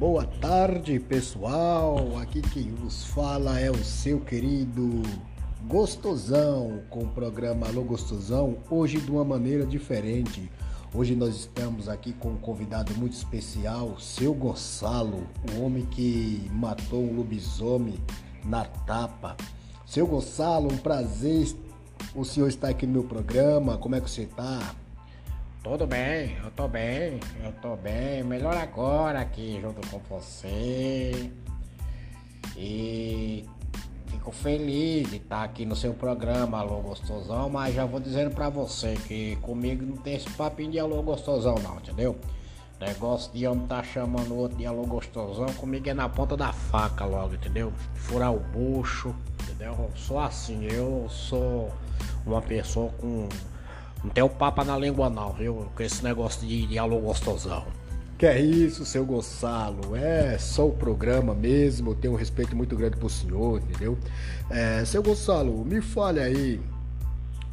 Boa tarde, pessoal. Aqui quem vos fala é o seu querido Gostosão, com o programa Alô Gostosão, hoje de uma maneira diferente. Hoje nós estamos aqui com um convidado muito especial, seu Gonçalo, o homem que matou um lobisomem na tapa. Seu Gonçalo, um prazer o senhor está aqui no meu programa. Como é que você está? Tudo bem, eu tô bem, eu tô bem. Melhor agora aqui junto com você. E fico feliz de estar aqui no seu programa, Alô Gostosão, mas já vou dizendo pra você que comigo não tem esse papinho de Alô Gostosão não, entendeu? Negócio de homem tá chamando o outro de Alô Gostosão, comigo é na ponta da faca logo, entendeu? Furar o bucho, entendeu? Eu sou assim, eu sou uma pessoa com não tem o papa na língua não, viu? Com esse negócio de, alô gostosão. Que é isso, seu Gonçalo? É só o programa mesmo. Eu tenho um respeito muito grande pro senhor, entendeu? É, seu Gonçalo, me fale aí.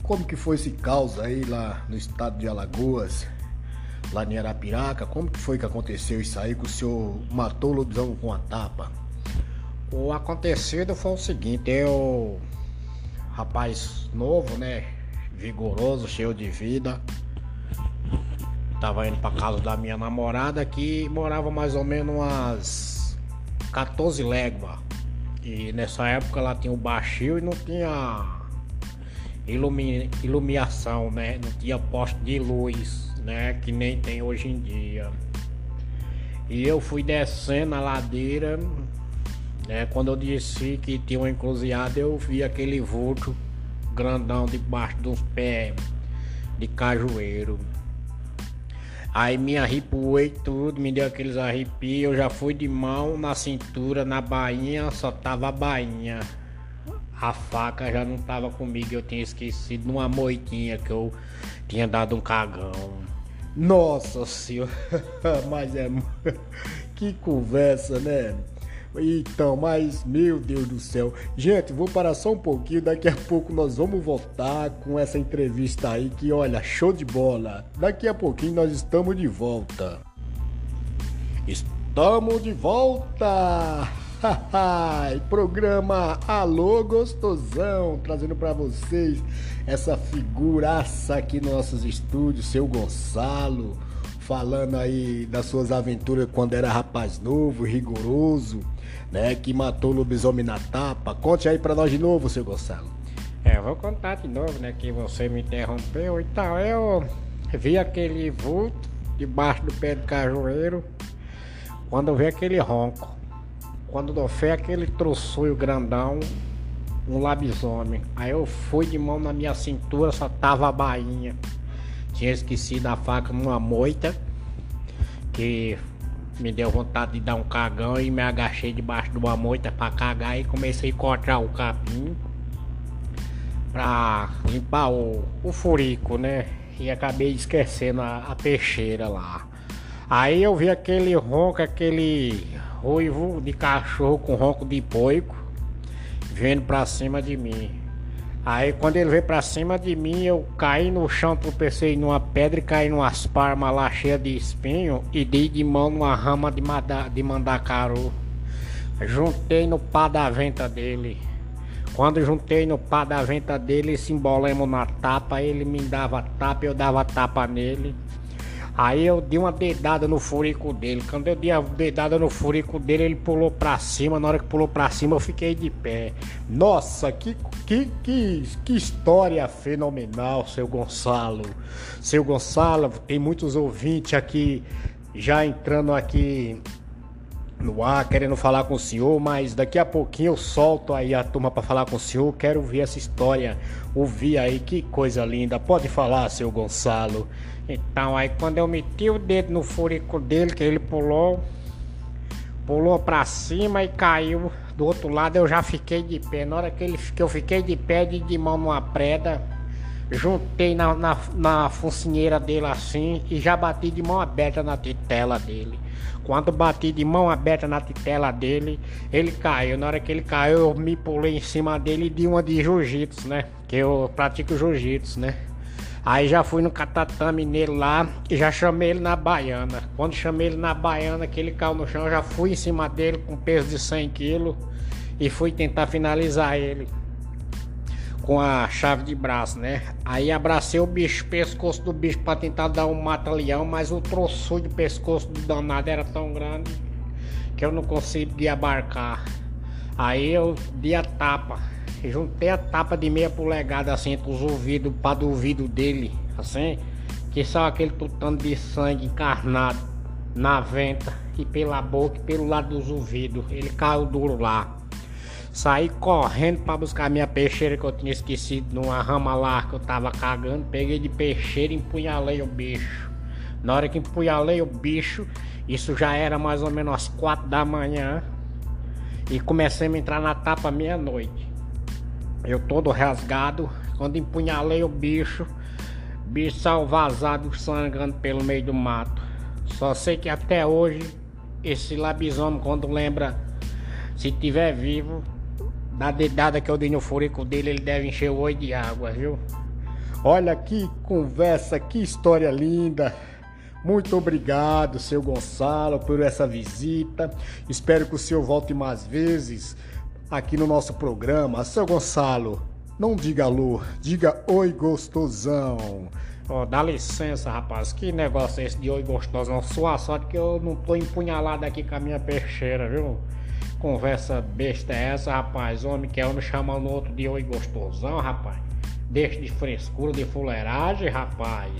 Como que foi esse caos aí lá no estado de Alagoas? Lá em Arapiraca, como que foi que aconteceu isso aí que o senhor matou o lobisomem com a tapa? O acontecido foi o seguinte, eu rapaz novo, né? Vigoroso, cheio de vida. Tava indo pra casa da minha namorada que morava mais ou menos umas 14 léguas. E nessa época ela tinha o baixio e não tinha ilumi iluminação, né? Não tinha poste de luz, né? Que nem tem hoje em dia. E eu fui descendo a ladeira, né? Quando eu disse que tinha uma encruzilhada, eu vi aquele vulto grandão debaixo dos pés de cajueiro. Aí me arrepiei tudo, me deu aqueles arrepios, eu já fui de mão na cintura, na bainha, só tava a bainha. A faca já não tava comigo, eu tinha esquecido numa moitinha que eu tinha dado um cagão. Nossa senhora, mas é que conversa, né? Então, mas meu Deus do céu. Gente, vou parar só um pouquinho, daqui a pouco nós vamos voltar com essa entrevista aí que olha, show de bola. Daqui a pouquinho nós estamos de volta. Estamos de volta. Programa Alô Gostosão, trazendo para vocês essa figuraça aqui nos nossos estúdios, seu Gonçalo, falando aí das suas aventuras quando era rapaz novo, rigoroso né, que matou o lobisomem na tapa. Conte aí para nós de novo, seu Gonçalo. É, vou contar de novo, né, que você me interrompeu. Então, eu vi aquele vulto debaixo do pé do cajueiro, quando eu vi aquele ronco. Quando eu vi aquele troçoio grandão, um lobisomem. Aí eu fui de mão na minha cintura, só tava a bainha. Tinha esquecido a faca numa moita, que me deu vontade de dar um cagão e me agachei debaixo de uma moita para cagar e comecei a cortar o capim pra limpar o, o furico, né? E acabei esquecendo a, a peixeira lá. Aí eu vi aquele ronco, aquele ruivo de cachorro com ronco de poico vindo pra cima de mim. Aí quando ele veio pra cima de mim, eu caí no chão, tropecei numa pedra e caí numa asparma lá cheia de espinho e dei de mão numa rama de, de mandacaru. Juntei no pá da venta dele. Quando juntei no pá da venta dele, se na tapa, ele me dava tapa, eu dava tapa nele. Aí eu dei uma dedada no furico dele. Quando eu dei a dedada no furico dele, ele pulou pra cima. Na hora que pulou pra cima, eu fiquei de pé. Nossa, que, que, que, que história fenomenal, seu Gonçalo. Seu Gonçalo, tem muitos ouvintes aqui já entrando aqui no ar, querendo falar com o senhor, mas daqui a pouquinho eu solto aí a turma para falar com o senhor. Quero ver essa história, ouvir aí, que coisa linda. Pode falar, seu Gonçalo. Então, aí quando eu meti o dedo no furico dele, que ele pulou, pulou pra cima e caiu do outro lado, eu já fiquei de pé. Na hora que, ele, que eu fiquei de pé, de, de mão numa preda, juntei na, na, na dele assim e já bati de mão aberta na titela dele. Quando bati de mão aberta na titela dele, ele caiu. Na hora que ele caiu, eu me pulei em cima dele e di uma de jiu-jitsu, né? Que eu pratico jiu-jitsu, né? Aí já fui no catatame nele lá e já chamei ele na baiana. Quando chamei ele na baiana, que ele caiu no chão, já fui em cima dele com peso de 100 quilos e fui tentar finalizar ele com a chave de braço, né? Aí abracei o bicho, pescoço do bicho para tentar dar um mata-leão, mas o troço de pescoço do danado era tão grande que eu não conseguia abarcar. Aí eu dei a tapa juntei a tapa de meia polegada assim entre os ouvidos para do ouvido dele, assim, que só aquele tutano de sangue encarnado na venta e pela boca e pelo lado dos ouvidos. Ele caiu duro lá. Saí correndo para buscar minha peixeira que eu tinha esquecido numa rama lá que eu tava cagando. Peguei de peixeira e empunhalei o bicho. Na hora que empunhalei o bicho, isso já era mais ou menos às quatro da manhã. E comecei a entrar na tapa meia-noite. Eu todo rasgado, quando empunhalei o bicho, bicho saiu vazado, sangrando pelo meio do mato. Só sei que até hoje, esse labisomem, quando lembra, se tiver vivo, da dedada que eu dei no furico dele, ele deve encher o olho de água, viu? Olha que conversa, que história linda. Muito obrigado, seu Gonçalo, por essa visita. Espero que o senhor volte mais vezes aqui no nosso programa. Seu Gonçalo, não diga alô, diga oi gostosão. Oh, dá licença, rapaz. Que negócio é esse de oi gostosão? Sua sorte que eu não tô empunhalado aqui com a minha peixeira, viu? Conversa besta é essa, rapaz? Homem que é homem chamando o outro de oi gostosão, rapaz. Deixa de frescura, de fuleiragem, rapaz.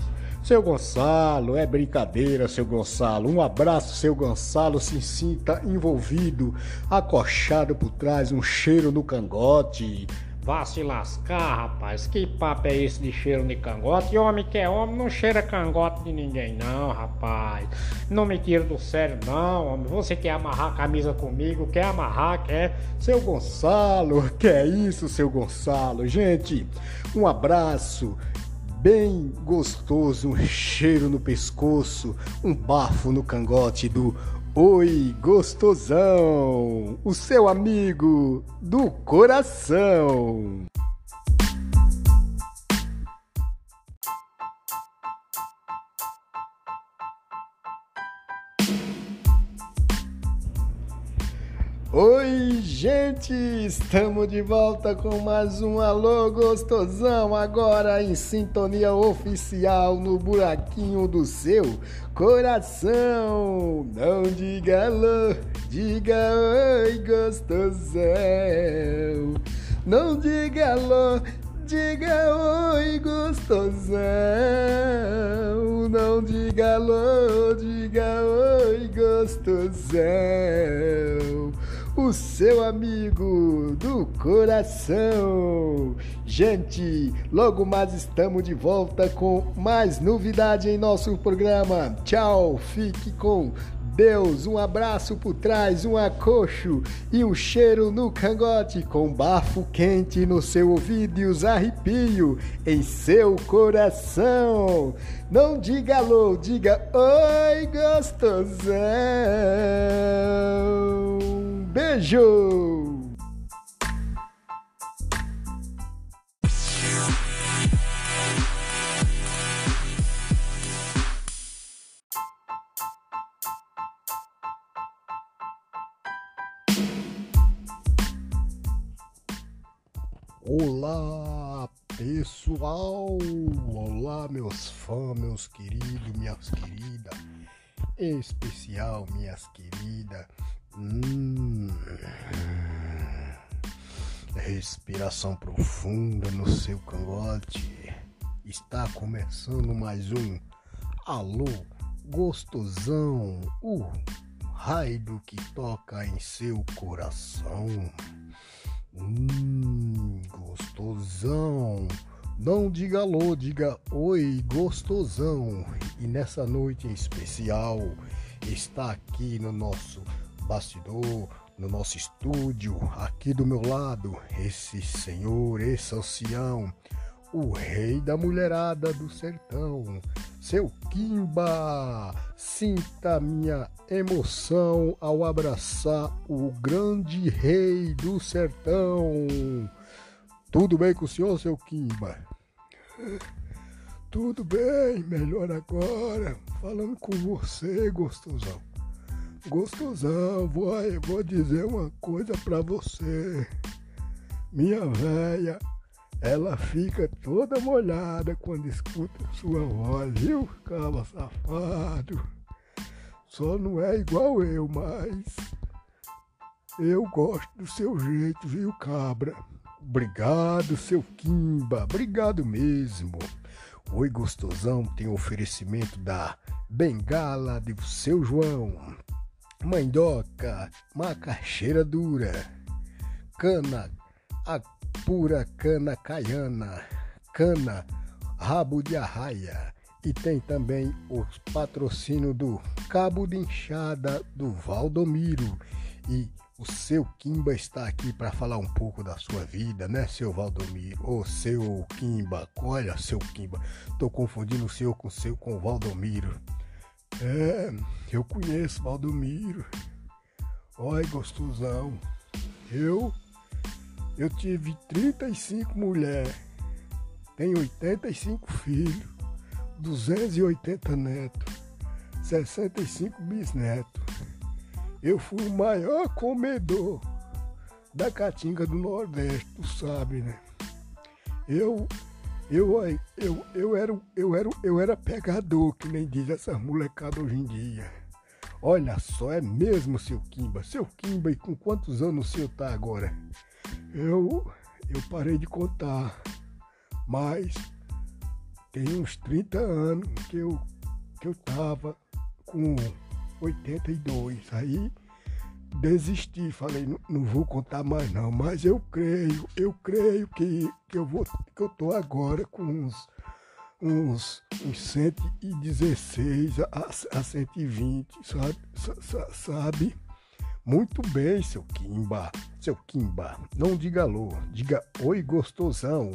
Seu Gonçalo, é brincadeira, seu Gonçalo. Um abraço, seu Gonçalo. Se sinta envolvido, acochado por trás, um cheiro no cangote. Vá se lascar, rapaz. Que papo é esse de cheiro de cangote? E homem que é homem não cheira cangote de ninguém, não, rapaz. Não me tira do sério, não, homem. Você quer amarrar a camisa comigo? Quer amarrar? Quer? Seu Gonçalo, que é isso, seu Gonçalo? Gente, um abraço bem gostoso, um cheiro no pescoço, um bafo no cangote do Oi Gostosão, o seu amigo do coração. Oi, gente! Estamos de volta com mais um Alô Gostosão, agora em sintonia oficial no buraquinho do seu coração. Não diga alô, diga oi, gostosão. Não diga alô, diga oi, gostosão. Não diga alô, diga oi, gostosão o seu amigo do coração. Gente, logo mais estamos de volta com mais novidade em nosso programa. Tchau, fique com Deus, um abraço por trás, um acocho e um cheiro no cangote, com bafo quente no seu ouvido e os arrepios em seu coração. Não diga alô, diga oi, gostosão. Beijo! Olá, pessoal! Olá, meus fãs, meus queridos, minhas queridas, em especial minhas queridas. Hum. Respiração profunda no seu cangote. Está começando mais um Alô Gostosão, o raio que toca em seu coração. Hum, gostosão. Não diga alô, diga oi, gostosão. E nessa noite em especial está aqui no nosso bastidor, no nosso estúdio, aqui do meu lado, esse senhor, esse ancião, o rei da mulherada do sertão, seu Kimba. Sinta minha emoção ao abraçar o grande rei do sertão. Tudo bem com o senhor, seu Kimba? Tudo bem, melhor agora. Falando com você, gostosão. Gostosão, vou, vou dizer uma coisa pra você. Minha velha, ela fica toda molhada quando escuta sua voz, viu, cava safado? Só não é igual eu, mas eu gosto do seu jeito, viu, cabra? Obrigado, seu Kimba, obrigado mesmo. Oi, gostosão, tem oferecimento da bengala do seu João, mandoca, macaxeira dura, cana, a pura cana caiana, cana, rabo de arraia. E tem também o patrocínio do Cabo de Enxada do Valdomiro. E o seu Kimba está aqui para falar um pouco da sua vida, né, seu Valdomiro? Ô, seu Kimba, olha, seu Kimba, tô confundindo o seu com o seu com o Valdomiro. É, eu conheço Valdomiro. Olha, gostosão. Eu eu tive 35 mulheres, tenho 85 filhos, 280 netos, 65 bisnetos. Eu fui o maior comedor da Caatinga do Nordeste, tu sabe, né? Eu eu, eu, eu, era, eu, era, eu era pegador, que nem diz essa molecada hoje em dia. Olha só, é mesmo, seu Kimba. Seu Kimba, e com quantos anos o senhor tá agora? Eu, eu parei de contar, mas tem uns 30 anos que eu, que eu tava com 82. Aí desisti, falei, não, vou contar mais não, mas eu creio, eu creio que, que eu vou, que eu tô agora com uns, uns, uns 116 a, a 120, sabe? sabe? Muito bem, seu Kimba. Seu Kimba, não diga alô, diga oi gostosão.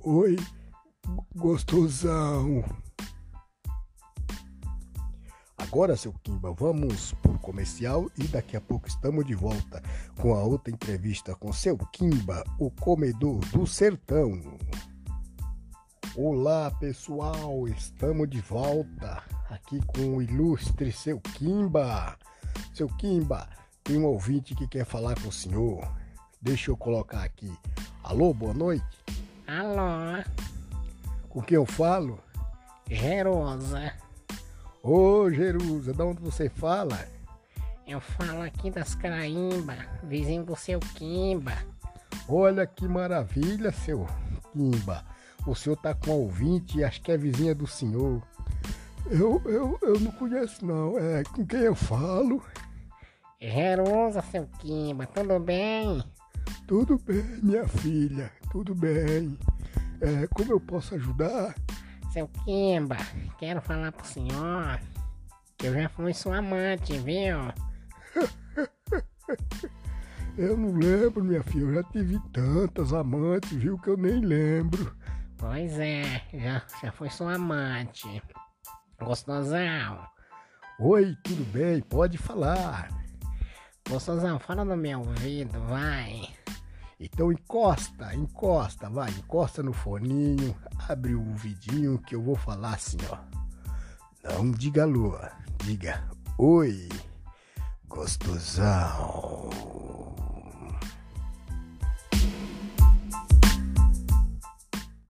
Oi gostosão. Agora, seu Kimba, vamos por comercial e daqui a pouco estamos de volta com a outra entrevista com seu Kimba, o comedor do sertão. Olá, pessoal, estamos de volta aqui com o ilustre seu Kimba. Seu Kimba, tem um ouvinte que quer falar com o senhor. Deixa eu colocar aqui. Alô, boa noite. Alô. Com quem eu falo? Jerusa. Ô, Jerusa, de onde você fala? Eu falo aqui das Caraímba, vizinho do seu Kimba. Olha que maravilha, seu Kimba. O senhor tá com ouvinte, acho que é vizinha do senhor. Eu, eu, eu não conheço não. É com quem eu falo? Jerusa, seu Kimba, tudo bem? Tudo bem, minha filha, tudo bem. É, como eu posso ajudar? Seu Kimba, quero falar pro senhor que eu já fui sua amante, viu? eu não lembro, minha filha, eu já tive tantas amantes, viu, que eu nem lembro. Pois é, já, já fui sua amante. Gostosão. Oi, tudo bem? Pode falar. Gostosão, fala no meu ouvido, vai. Então encosta, encosta, vai, encosta no foninho, abre o vidinho que eu vou falar assim, ó. Não diga lua, diga oi, gostosão.